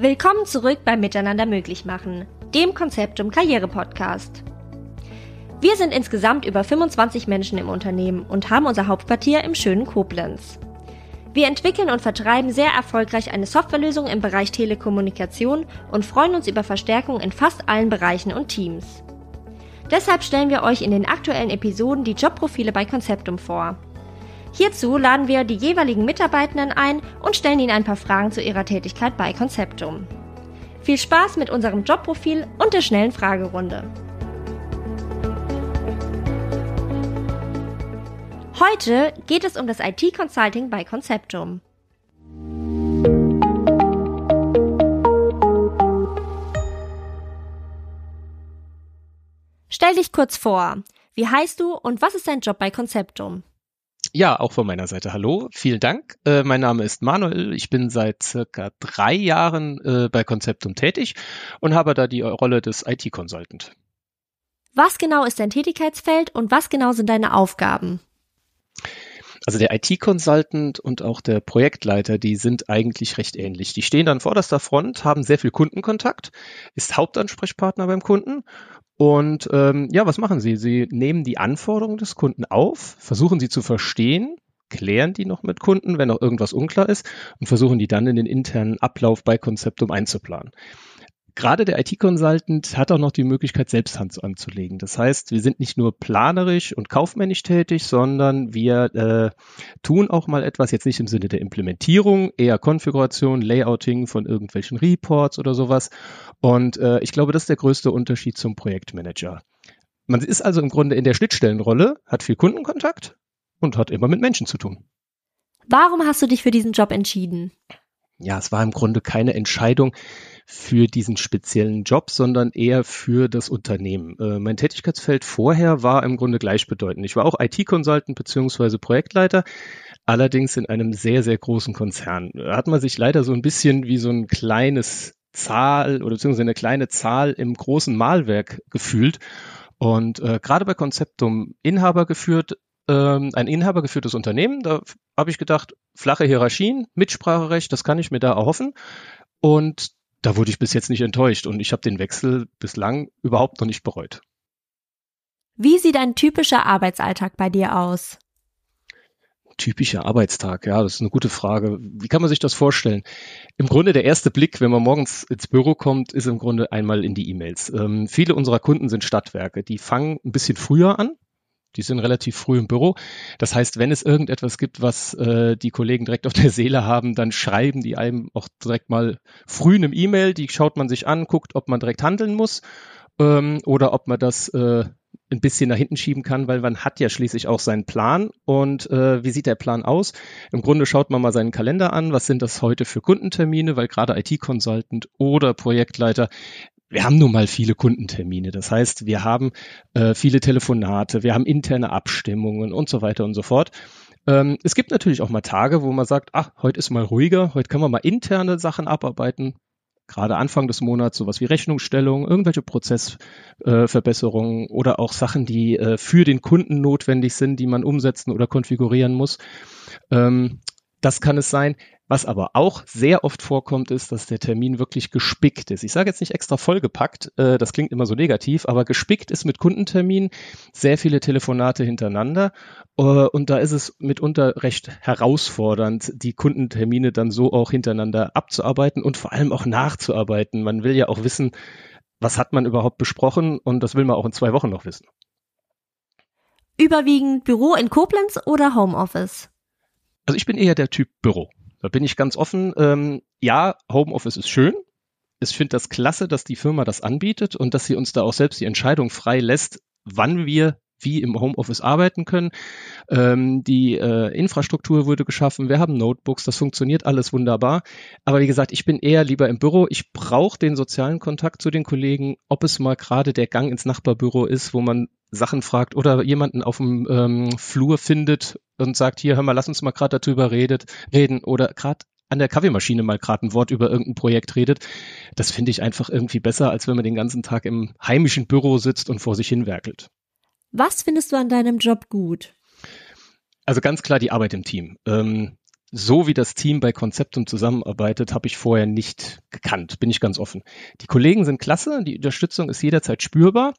Willkommen zurück beim Miteinander möglich machen, dem Konzeptum Karriere Podcast. Wir sind insgesamt über 25 Menschen im Unternehmen und haben unser Hauptquartier im schönen Koblenz. Wir entwickeln und vertreiben sehr erfolgreich eine Softwarelösung im Bereich Telekommunikation und freuen uns über Verstärkung in fast allen Bereichen und Teams. Deshalb stellen wir euch in den aktuellen Episoden die Jobprofile bei Conceptum vor. Hierzu laden wir die jeweiligen Mitarbeitenden ein und stellen ihnen ein paar Fragen zu ihrer Tätigkeit bei Conceptum. Viel Spaß mit unserem Jobprofil und der schnellen Fragerunde. Heute geht es um das IT-Consulting bei Conceptum. Stell dich kurz vor. Wie heißt du und was ist dein Job bei Conceptum? Ja, auch von meiner Seite hallo. Vielen Dank. Äh, mein Name ist Manuel. Ich bin seit circa drei Jahren äh, bei Conceptum tätig und habe da die Rolle des IT-Consultant. Was genau ist dein Tätigkeitsfeld und was genau sind deine Aufgaben? Also der IT-Consultant und auch der Projektleiter, die sind eigentlich recht ähnlich. Die stehen dann vorderster Front, haben sehr viel Kundenkontakt, ist Hauptansprechpartner beim Kunden und ähm, ja, was machen sie? Sie nehmen die Anforderungen des Kunden auf, versuchen sie zu verstehen, klären die noch mit Kunden, wenn noch irgendwas unklar ist und versuchen die dann in den internen Ablauf bei Konzeptum einzuplanen. Gerade der IT-Consultant hat auch noch die Möglichkeit, selbst Hand anzulegen. Das heißt, wir sind nicht nur planerisch und kaufmännisch tätig, sondern wir äh, tun auch mal etwas, jetzt nicht im Sinne der Implementierung, eher Konfiguration, Layouting von irgendwelchen Reports oder sowas. Und äh, ich glaube, das ist der größte Unterschied zum Projektmanager. Man ist also im Grunde in der Schnittstellenrolle, hat viel Kundenkontakt und hat immer mit Menschen zu tun. Warum hast du dich für diesen Job entschieden? Ja, es war im Grunde keine Entscheidung für diesen speziellen Job, sondern eher für das Unternehmen. Äh, mein Tätigkeitsfeld vorher war im Grunde gleichbedeutend. Ich war auch IT-Consultant beziehungsweise Projektleiter, allerdings in einem sehr, sehr großen Konzern. Da hat man sich leider so ein bisschen wie so ein kleines Zahl oder beziehungsweise eine kleine Zahl im großen Malwerk gefühlt. Und äh, gerade bei Konzeptum Inhaber geführt, ähm, ein inhabergeführtes Unternehmen, da habe ich gedacht, flache Hierarchien, Mitspracherecht, das kann ich mir da erhoffen. Und da wurde ich bis jetzt nicht enttäuscht und ich habe den Wechsel bislang überhaupt noch nicht bereut. Wie sieht ein typischer Arbeitsalltag bei dir aus? Typischer Arbeitstag, ja, das ist eine gute Frage. Wie kann man sich das vorstellen? Im Grunde der erste Blick, wenn man morgens ins Büro kommt, ist im Grunde einmal in die E-Mails. Ähm, viele unserer Kunden sind Stadtwerke, die fangen ein bisschen früher an, die sind relativ früh im Büro. Das heißt, wenn es irgendetwas gibt, was äh, die Kollegen direkt auf der Seele haben, dann schreiben die einem auch direkt mal früh eine E-Mail. Die schaut man sich an, guckt, ob man direkt handeln muss ähm, oder ob man das äh, ein bisschen nach hinten schieben kann, weil man hat ja schließlich auch seinen Plan. Und äh, wie sieht der Plan aus? Im Grunde schaut man mal seinen Kalender an. Was sind das heute für Kundentermine? Weil gerade IT-Consultant oder Projektleiter wir haben nun mal viele Kundentermine. Das heißt, wir haben äh, viele Telefonate, wir haben interne Abstimmungen und so weiter und so fort. Ähm, es gibt natürlich auch mal Tage, wo man sagt, ach, heute ist mal ruhiger, heute können wir mal interne Sachen abarbeiten. Gerade Anfang des Monats sowas wie Rechnungsstellung, irgendwelche Prozessverbesserungen äh, oder auch Sachen, die äh, für den Kunden notwendig sind, die man umsetzen oder konfigurieren muss. Ähm, das kann es sein. Was aber auch sehr oft vorkommt, ist, dass der Termin wirklich gespickt ist. Ich sage jetzt nicht extra vollgepackt, äh, das klingt immer so negativ, aber gespickt ist mit Kundenterminen, sehr viele Telefonate hintereinander. Äh, und da ist es mitunter recht herausfordernd, die Kundentermine dann so auch hintereinander abzuarbeiten und vor allem auch nachzuarbeiten. Man will ja auch wissen, was hat man überhaupt besprochen und das will man auch in zwei Wochen noch wissen. Überwiegend Büro in Koblenz oder Homeoffice? Also ich bin eher der Typ Büro. Da bin ich ganz offen. Ähm, ja, Homeoffice ist schön. Ich finde das klasse, dass die Firma das anbietet und dass sie uns da auch selbst die Entscheidung frei lässt, wann wir wie im Homeoffice arbeiten können. Ähm, die äh, Infrastruktur wurde geschaffen, wir haben Notebooks, das funktioniert alles wunderbar. Aber wie gesagt, ich bin eher lieber im Büro. Ich brauche den sozialen Kontakt zu den Kollegen, ob es mal gerade der Gang ins Nachbarbüro ist, wo man Sachen fragt oder jemanden auf dem ähm, Flur findet und sagt, hier, hör mal, lass uns mal gerade darüber redet, reden oder gerade an der Kaffeemaschine mal gerade ein Wort über irgendein Projekt redet. Das finde ich einfach irgendwie besser, als wenn man den ganzen Tag im heimischen Büro sitzt und vor sich hin werkelt. Was findest du an deinem Job gut? Also ganz klar die Arbeit im Team. Ähm, so wie das Team bei Konzeptum zusammenarbeitet, habe ich vorher nicht gekannt, bin ich ganz offen. Die Kollegen sind klasse, die Unterstützung ist jederzeit spürbar.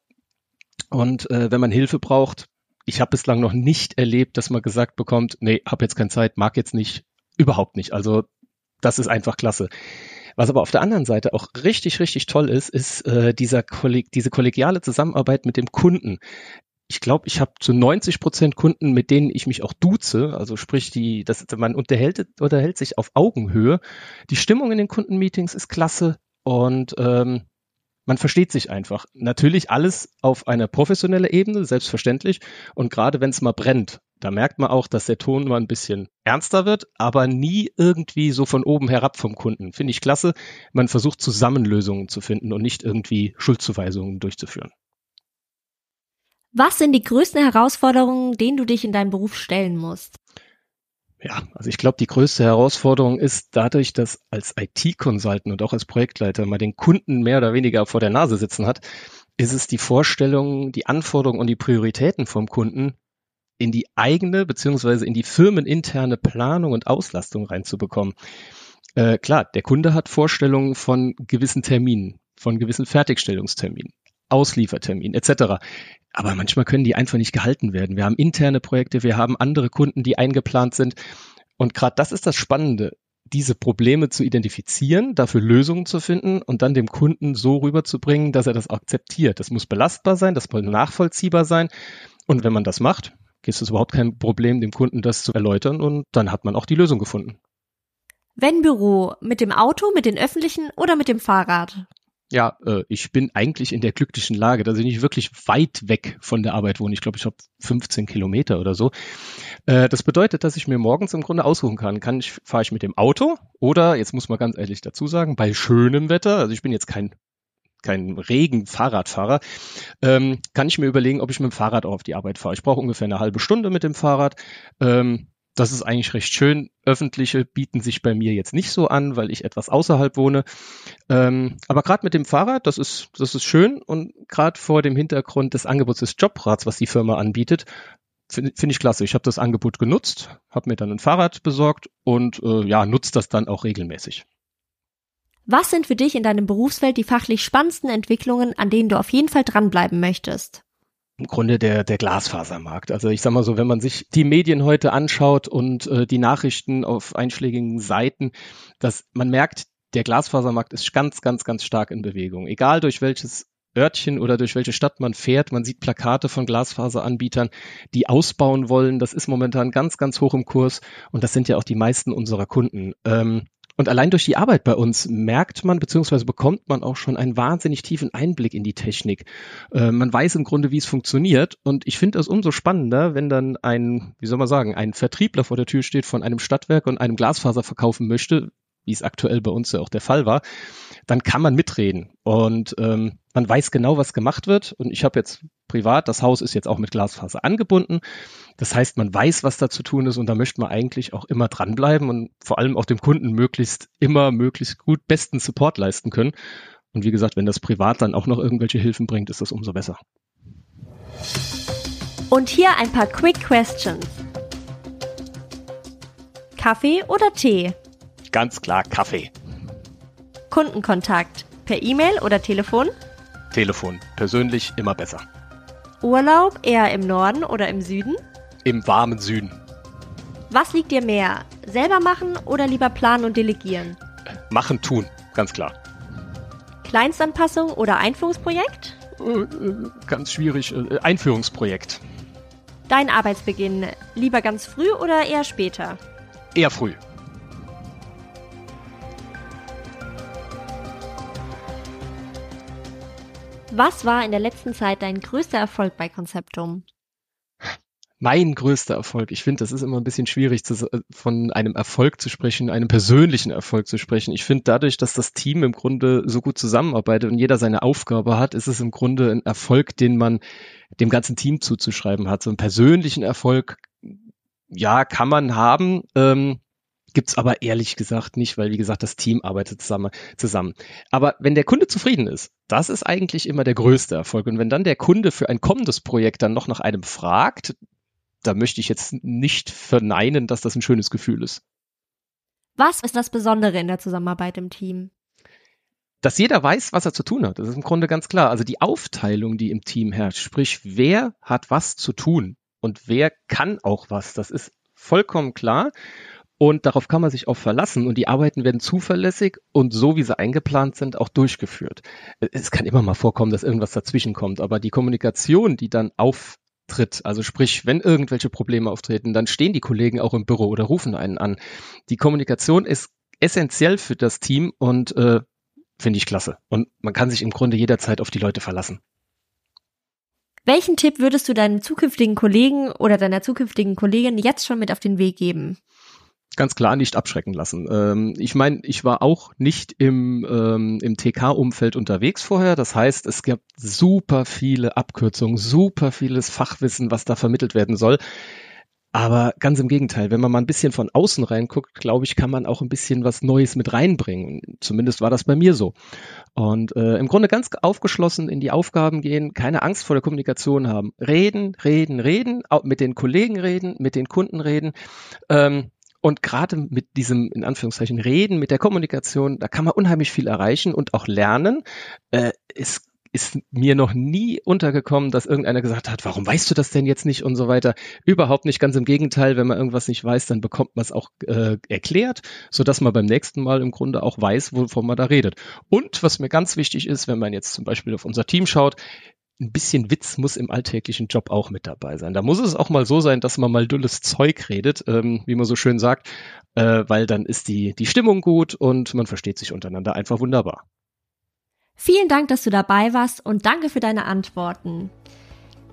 Und äh, wenn man Hilfe braucht, ich habe bislang noch nicht erlebt, dass man gesagt bekommt, nee, hab jetzt keine Zeit, mag jetzt nicht, überhaupt nicht. Also das ist einfach klasse. Was aber auf der anderen Seite auch richtig, richtig toll ist, ist äh, dieser Kolleg diese kollegiale Zusammenarbeit mit dem Kunden ich glaube, ich habe zu 90 Prozent Kunden, mit denen ich mich auch duze, also sprich, die, das, man unterhält, unterhält sich auf Augenhöhe. Die Stimmung in den Kundenmeetings ist klasse und ähm, man versteht sich einfach. Natürlich alles auf einer professionellen Ebene, selbstverständlich. Und gerade wenn es mal brennt, da merkt man auch, dass der Ton mal ein bisschen ernster wird, aber nie irgendwie so von oben herab vom Kunden. Finde ich klasse. Man versucht zusammen Lösungen zu finden und nicht irgendwie Schuldzuweisungen durchzuführen. Was sind die größten Herausforderungen, denen du dich in deinem Beruf stellen musst? Ja, also ich glaube, die größte Herausforderung ist dadurch, dass als IT-Consultant und auch als Projektleiter man den Kunden mehr oder weniger vor der Nase sitzen hat, ist es die Vorstellung, die Anforderungen und die Prioritäten vom Kunden in die eigene beziehungsweise in die firmeninterne Planung und Auslastung reinzubekommen. Äh, klar, der Kunde hat Vorstellungen von gewissen Terminen, von gewissen Fertigstellungsterminen. Ausliefertermin etc. Aber manchmal können die einfach nicht gehalten werden. Wir haben interne Projekte, wir haben andere Kunden, die eingeplant sind. Und gerade das ist das Spannende, diese Probleme zu identifizieren, dafür Lösungen zu finden und dann dem Kunden so rüberzubringen, dass er das akzeptiert. Das muss belastbar sein, das muss nachvollziehbar sein. Und wenn man das macht, ist es überhaupt kein Problem, dem Kunden das zu erläutern und dann hat man auch die Lösung gefunden. Wenn Büro, mit dem Auto, mit den öffentlichen oder mit dem Fahrrad? Ja, äh, ich bin eigentlich in der glücklichen Lage, dass ich nicht wirklich weit weg von der Arbeit wohne. Ich glaube, ich habe 15 Kilometer oder so. Äh, das bedeutet, dass ich mir morgens im Grunde aussuchen kann. Kann ich, fahre ich mit dem Auto oder, jetzt muss man ganz ehrlich dazu sagen, bei schönem Wetter, also ich bin jetzt kein kein Regen-Fahrradfahrer, ähm, kann ich mir überlegen, ob ich mit dem Fahrrad auf die Arbeit fahre. Ich brauche ungefähr eine halbe Stunde mit dem Fahrrad. Ähm, das ist eigentlich recht schön. Öffentliche bieten sich bei mir jetzt nicht so an, weil ich etwas außerhalb wohne. Ähm, aber gerade mit dem Fahrrad, das ist, das ist schön und gerade vor dem Hintergrund des Angebots des Jobrats, was die Firma anbietet, finde find ich klasse. Ich habe das Angebot genutzt, habe mir dann ein Fahrrad besorgt und äh, ja, nutze das dann auch regelmäßig. Was sind für dich in deinem Berufsfeld die fachlich spannendsten Entwicklungen, an denen du auf jeden Fall dranbleiben möchtest? Im Grunde der, der Glasfasermarkt. Also ich sag mal so, wenn man sich die Medien heute anschaut und äh, die Nachrichten auf einschlägigen Seiten, dass man merkt, der Glasfasermarkt ist ganz, ganz, ganz stark in Bewegung. Egal durch welches Örtchen oder durch welche Stadt man fährt. Man sieht Plakate von Glasfaseranbietern, die ausbauen wollen. Das ist momentan ganz, ganz hoch im Kurs und das sind ja auch die meisten unserer Kunden. Ähm, und allein durch die Arbeit bei uns merkt man beziehungsweise bekommt man auch schon einen wahnsinnig tiefen Einblick in die Technik. Äh, man weiß im Grunde, wie es funktioniert. Und ich finde es umso spannender, wenn dann ein, wie soll man sagen, ein Vertriebler vor der Tür steht von einem Stadtwerk und einem Glasfaser verkaufen möchte, wie es aktuell bei uns ja auch der Fall war, dann kann man mitreden. Und ähm, man weiß genau, was gemacht wird. Und ich habe jetzt privat, das Haus ist jetzt auch mit Glasfaser angebunden. Das heißt, man weiß, was da zu tun ist und da möchte man eigentlich auch immer dranbleiben und vor allem auch dem Kunden möglichst immer möglichst gut besten Support leisten können. Und wie gesagt, wenn das privat dann auch noch irgendwelche Hilfen bringt, ist das umso besser. Und hier ein paar Quick Questions. Kaffee oder Tee? Ganz klar Kaffee. Kundenkontakt per E-Mail oder Telefon? Telefon. Persönlich immer besser. Urlaub eher im Norden oder im Süden? Im warmen Süden. Was liegt dir mehr? Selber machen oder lieber planen und delegieren? Machen, tun, ganz klar. Kleinstanpassung oder Einführungsprojekt? Äh, äh, ganz schwierig. Äh, Einführungsprojekt. Dein Arbeitsbeginn lieber ganz früh oder eher später? Eher früh. Was war in der letzten Zeit dein größter Erfolg bei Konzeptum? Mein größter Erfolg. Ich finde, das ist immer ein bisschen schwierig, zu, von einem Erfolg zu sprechen, einem persönlichen Erfolg zu sprechen. Ich finde, dadurch, dass das Team im Grunde so gut zusammenarbeitet und jeder seine Aufgabe hat, ist es im Grunde ein Erfolg, den man dem ganzen Team zuzuschreiben hat. So einen persönlichen Erfolg, ja, kann man haben. Ähm, Gibt's aber ehrlich gesagt nicht, weil wie gesagt, das Team arbeitet zusammen, zusammen. Aber wenn der Kunde zufrieden ist, das ist eigentlich immer der größte Erfolg. Und wenn dann der Kunde für ein kommendes Projekt dann noch nach einem fragt, da möchte ich jetzt nicht verneinen, dass das ein schönes Gefühl ist. Was ist das Besondere in der Zusammenarbeit im Team? dass jeder weiß, was er zu tun hat. Das ist im Grunde ganz klar. Also die Aufteilung, die im Team herrscht, sprich, wer hat was zu tun und wer kann auch was, das ist vollkommen klar. Und darauf kann man sich auch verlassen. Und die Arbeiten werden zuverlässig und so, wie sie eingeplant sind, auch durchgeführt. Es kann immer mal vorkommen, dass irgendwas dazwischen kommt. Aber die Kommunikation, die dann auftritt, also sprich, wenn irgendwelche Probleme auftreten, dann stehen die Kollegen auch im Büro oder rufen einen an. Die Kommunikation ist essentiell für das Team und äh, finde ich klasse. Und man kann sich im Grunde jederzeit auf die Leute verlassen. Welchen Tipp würdest du deinen zukünftigen Kollegen oder deiner zukünftigen Kollegin jetzt schon mit auf den Weg geben? Ganz klar nicht abschrecken lassen. Ähm, ich meine, ich war auch nicht im, ähm, im TK-Umfeld unterwegs vorher. Das heißt, es gab super viele Abkürzungen, super vieles Fachwissen, was da vermittelt werden soll. Aber ganz im Gegenteil, wenn man mal ein bisschen von außen reinguckt, glaube ich, kann man auch ein bisschen was Neues mit reinbringen. Zumindest war das bei mir so. Und äh, im Grunde ganz aufgeschlossen in die Aufgaben gehen, keine Angst vor der Kommunikation haben. Reden, reden, reden, mit den Kollegen reden, mit den Kunden reden. Ähm, und gerade mit diesem, in Anführungszeichen, Reden, mit der Kommunikation, da kann man unheimlich viel erreichen und auch lernen. Äh, es ist mir noch nie untergekommen, dass irgendeiner gesagt hat, warum weißt du das denn jetzt nicht und so weiter. Überhaupt nicht, ganz im Gegenteil, wenn man irgendwas nicht weiß, dann bekommt man es auch äh, erklärt, so dass man beim nächsten Mal im Grunde auch weiß, wovon man da redet. Und was mir ganz wichtig ist, wenn man jetzt zum Beispiel auf unser Team schaut, ein bisschen Witz muss im alltäglichen Job auch mit dabei sein. Da muss es auch mal so sein, dass man mal dulles Zeug redet, ähm, wie man so schön sagt, äh, weil dann ist die, die Stimmung gut und man versteht sich untereinander einfach wunderbar. Vielen Dank, dass du dabei warst und danke für deine Antworten.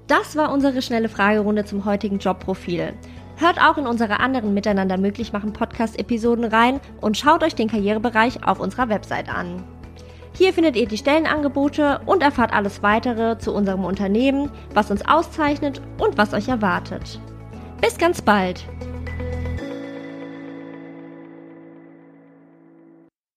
Das war unsere schnelle Fragerunde zum heutigen Jobprofil. Hört auch in unsere anderen Miteinander möglich machen Podcast-Episoden rein und schaut euch den Karrierebereich auf unserer Website an. Hier findet ihr die Stellenangebote und erfahrt alles weitere zu unserem Unternehmen, was uns auszeichnet und was euch erwartet. Bis ganz bald!